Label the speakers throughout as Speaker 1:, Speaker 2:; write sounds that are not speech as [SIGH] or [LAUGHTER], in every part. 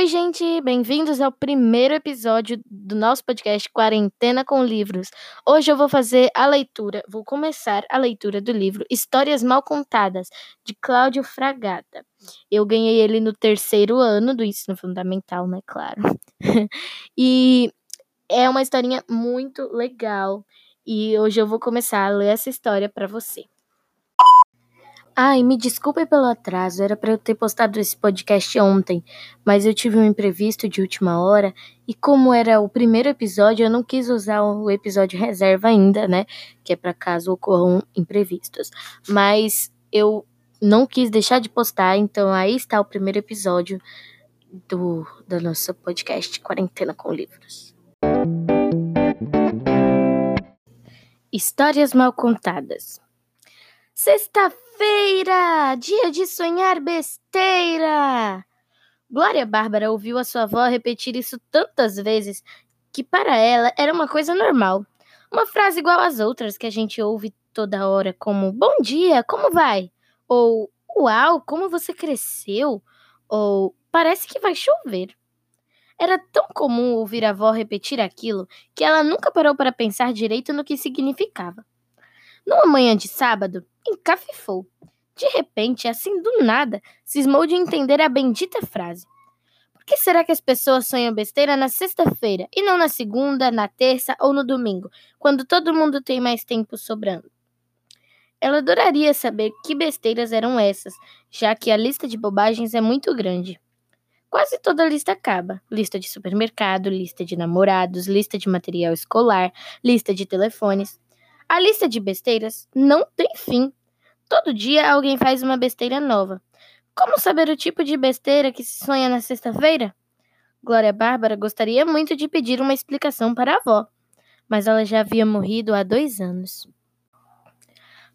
Speaker 1: Oi, gente! Bem-vindos ao primeiro episódio do nosso podcast Quarentena com Livros. Hoje eu vou fazer a leitura, vou começar a leitura do livro Histórias Mal Contadas, de Cláudio Fragata. Eu ganhei ele no terceiro ano do ensino fundamental, né? Claro. [LAUGHS] e é uma historinha muito legal. E hoje eu vou começar a ler essa história para você. Ai, me desculpe pelo atraso, era para eu ter postado esse podcast ontem, mas eu tive um imprevisto de última hora e como era o primeiro episódio, eu não quis usar o episódio reserva ainda, né? Que é para caso ocorram imprevistos. Mas eu não quis deixar de postar, então aí está o primeiro episódio do, do nosso podcast Quarentena com Livros. Histórias mal contadas. Sexta-feira, dia de sonhar besteira. Glória Bárbara ouviu a sua avó repetir isso tantas vezes que para ela era uma coisa normal. Uma frase igual às outras que a gente ouve toda hora, como Bom dia, como vai? Ou Uau, como você cresceu? Ou Parece que vai chover. Era tão comum ouvir a avó repetir aquilo que ela nunca parou para pensar direito no que significava. Numa manhã de sábado, encafifou. De repente, assim do nada, cismou de entender a bendita frase. Por que será que as pessoas sonham besteira na sexta-feira e não na segunda, na terça ou no domingo, quando todo mundo tem mais tempo sobrando? Ela adoraria saber que besteiras eram essas, já que a lista de bobagens é muito grande. Quase toda lista acaba: lista de supermercado, lista de namorados, lista de material escolar, lista de telefones. A lista de besteiras não tem fim. Todo dia alguém faz uma besteira nova. Como saber o tipo de besteira que se sonha na sexta-feira? Glória Bárbara gostaria muito de pedir uma explicação para a avó, mas ela já havia morrido há dois anos.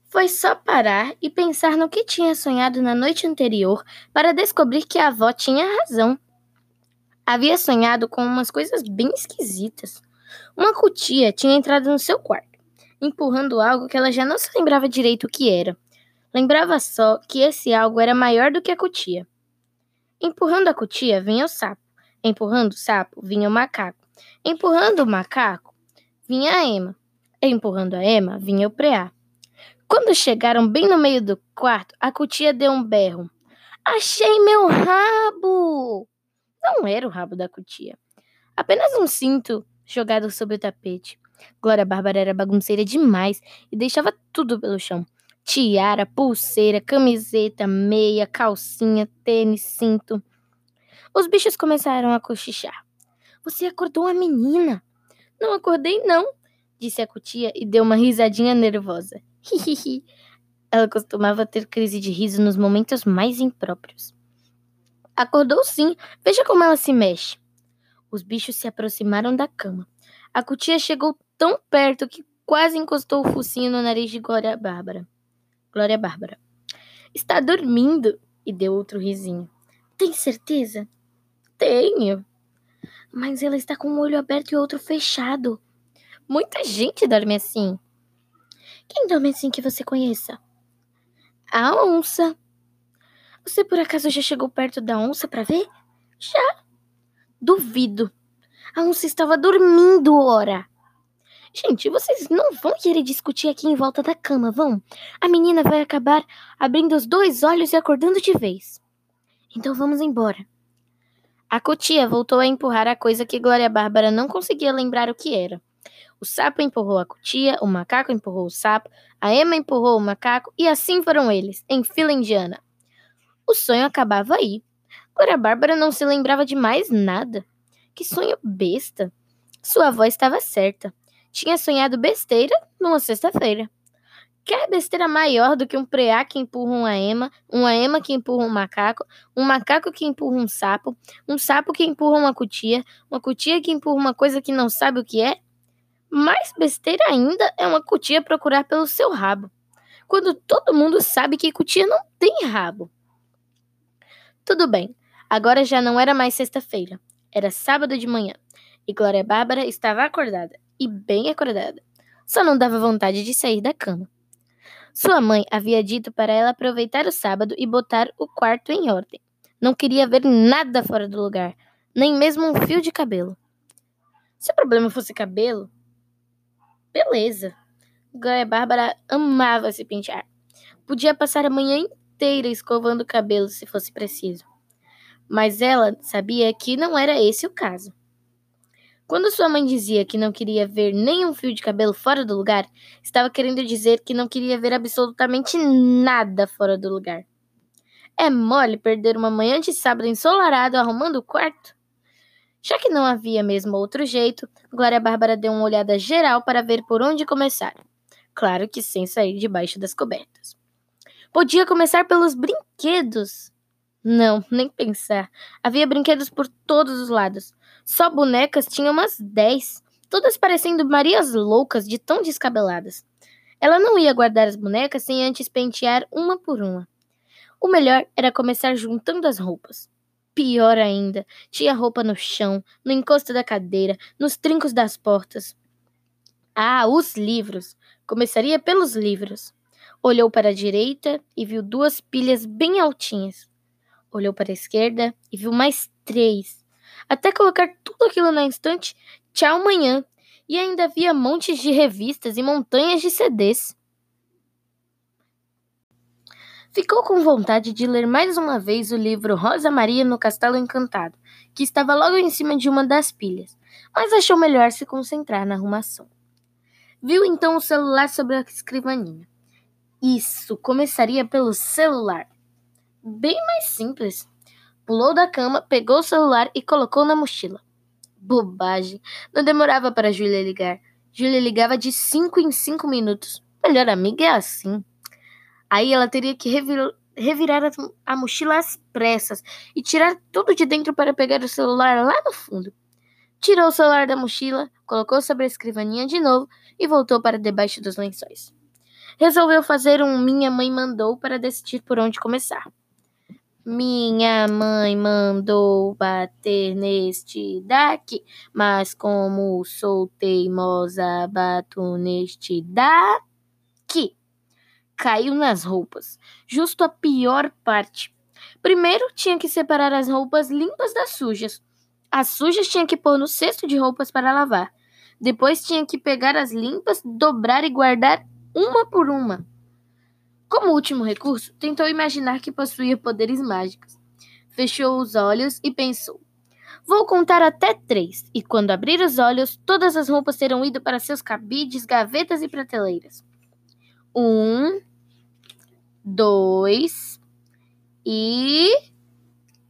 Speaker 1: Foi só parar e pensar no que tinha sonhado na noite anterior para descobrir que a avó tinha razão. Havia sonhado com umas coisas bem esquisitas. Uma cutia tinha entrado no seu quarto empurrando algo que ela já não se lembrava direito o que era. Lembrava só que esse algo era maior do que a cutia. Empurrando a cutia vinha o sapo. Empurrando o sapo vinha o macaco. Empurrando o macaco vinha a ema. Empurrando a ema vinha o preá. Quando chegaram bem no meio do quarto, a cutia deu um berro. Achei meu rabo! Não era o rabo da cutia. Apenas um cinto jogado sobre o tapete. Glória Bárbara era bagunceira demais e deixava tudo pelo chão. Tiara, pulseira, camiseta, meia, calcinha, tênis, cinto. Os bichos começaram a cochichar. Você acordou a menina? Não acordei, não, disse a cutia e deu uma risadinha nervosa. Hihihi. Ela costumava ter crise de riso nos momentos mais impróprios. Acordou sim, veja como ela se mexe. Os bichos se aproximaram da cama. A cutia chegou tão perto que quase encostou o focinho no nariz de Glória Bárbara. Glória Bárbara. Está dormindo? E deu outro risinho. Tem certeza? Tenho. Mas ela está com um olho aberto e outro fechado. Muita gente dorme assim. Quem dorme assim que você conheça? A onça. Você por acaso já chegou perto da onça para ver? Já. Duvido. A onça estava dormindo, ora. Gente, vocês não vão querer discutir aqui em volta da cama, vão? A menina vai acabar abrindo os dois olhos e acordando de vez. Então vamos embora. A cotia voltou a empurrar a coisa que Glória Bárbara não conseguia lembrar o que era. O sapo empurrou a cutia, o macaco empurrou o sapo, a ema empurrou o macaco e assim foram eles, em fila indiana. O sonho acabava aí. Glória Bárbara não se lembrava de mais nada. Que sonho besta! Sua avó estava certa tinha sonhado besteira numa sexta-feira. Quer besteira maior do que um preá que empurra uma ema, uma ema que empurra um macaco, um macaco que empurra um sapo, um sapo que empurra uma cutia, uma cutia que empurra uma coisa que não sabe o que é? Mais besteira ainda é uma cutia procurar pelo seu rabo, quando todo mundo sabe que cutia não tem rabo. Tudo bem, agora já não era mais sexta-feira, era sábado de manhã, e Glória Bárbara estava acordada e bem acordada. Só não dava vontade de sair da cama. Sua mãe havia dito para ela aproveitar o sábado e botar o quarto em ordem. Não queria ver nada fora do lugar. nem mesmo um fio de cabelo. Se o problema fosse cabelo, beleza. Glória Bárbara amava se pentear. Podia passar a manhã inteira escovando o cabelo se fosse preciso. Mas ela sabia que não era esse o caso. Quando sua mãe dizia que não queria ver nenhum fio de cabelo fora do lugar, estava querendo dizer que não queria ver absolutamente nada fora do lugar. É mole perder uma manhã de sábado ensolarado arrumando o quarto? Já que não havia mesmo outro jeito, Glória Bárbara deu uma olhada geral para ver por onde começar. Claro que sem sair debaixo das cobertas. Podia começar pelos brinquedos. Não, nem pensar. Havia brinquedos por todos os lados. Só bonecas tinha umas dez, todas parecendo Marias loucas de tão descabeladas. Ela não ia guardar as bonecas sem antes pentear uma por uma. O melhor era começar juntando as roupas. Pior ainda, tinha roupa no chão, no encosto da cadeira, nos trincos das portas. Ah, os livros! Começaria pelos livros. Olhou para a direita e viu duas pilhas bem altinhas. Olhou para a esquerda e viu mais três até colocar tudo aquilo na estante, tchau manhã, e ainda havia montes de revistas e montanhas de CDs. Ficou com vontade de ler mais uma vez o livro Rosa Maria no Castelo Encantado, que estava logo em cima de uma das pilhas, mas achou melhor se concentrar na arrumação. Viu então o celular sobre a escrivaninha. Isso, começaria pelo celular. Bem mais simples. Pulou da cama, pegou o celular e colocou na mochila. Bobagem. Não demorava para Júlia ligar. Júlia ligava de cinco em cinco minutos. Melhor amiga é assim. Aí ela teria que revir, revirar a, a mochila às pressas e tirar tudo de dentro para pegar o celular lá no fundo. Tirou o celular da mochila, colocou sobre a escrivaninha de novo e voltou para debaixo dos lençóis. Resolveu fazer um Minha Mãe Mandou para decidir por onde começar. Minha mãe mandou bater neste daqui, mas como sou teimosa, bato neste daqui. Caiu nas roupas, justo a pior parte. Primeiro tinha que separar as roupas limpas das sujas. As sujas tinha que pôr no cesto de roupas para lavar. Depois tinha que pegar as limpas, dobrar e guardar uma por uma. Como último recurso, tentou imaginar que possuía poderes mágicos. Fechou os olhos e pensou: Vou contar até três, e quando abrir os olhos, todas as roupas terão ido para seus cabides, gavetas e prateleiras. Um, dois e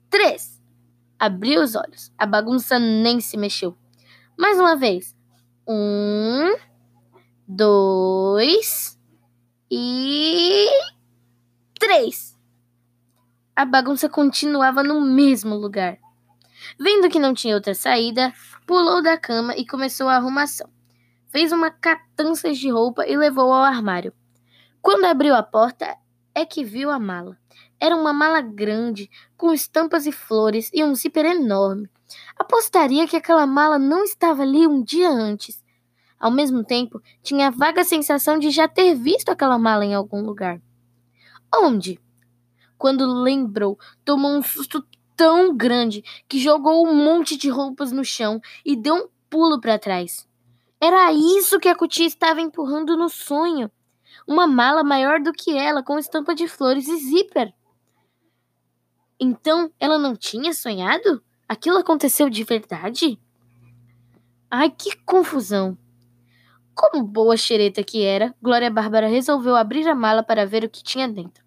Speaker 1: três. Abriu os olhos. A bagunça nem se mexeu. Mais uma vez. Um, dois e. três. A bagunça continuava no mesmo lugar. Vendo que não tinha outra saída, pulou da cama e começou a arrumação. Fez uma catança de roupa e levou ao armário. Quando abriu a porta, é que viu a mala. Era uma mala grande, com estampas e flores e um zíper enorme. Apostaria que aquela mala não estava ali um dia antes. Ao mesmo tempo, tinha a vaga sensação de já ter visto aquela mala em algum lugar. Onde? Quando lembrou, tomou um susto tão grande que jogou um monte de roupas no chão e deu um pulo para trás. Era isso que a cutia estava empurrando no sonho. Uma mala maior do que ela, com estampa de flores e zíper. Então, ela não tinha sonhado? Aquilo aconteceu de verdade? Ai, que confusão! Como boa xereta que era, Glória Bárbara resolveu abrir a mala para ver o que tinha dentro.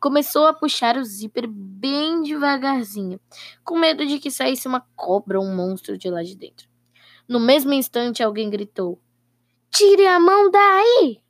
Speaker 1: Começou a puxar o zíper bem devagarzinho, com medo de que saísse uma cobra ou um monstro de lá de dentro. No mesmo instante, alguém gritou: Tire a mão daí!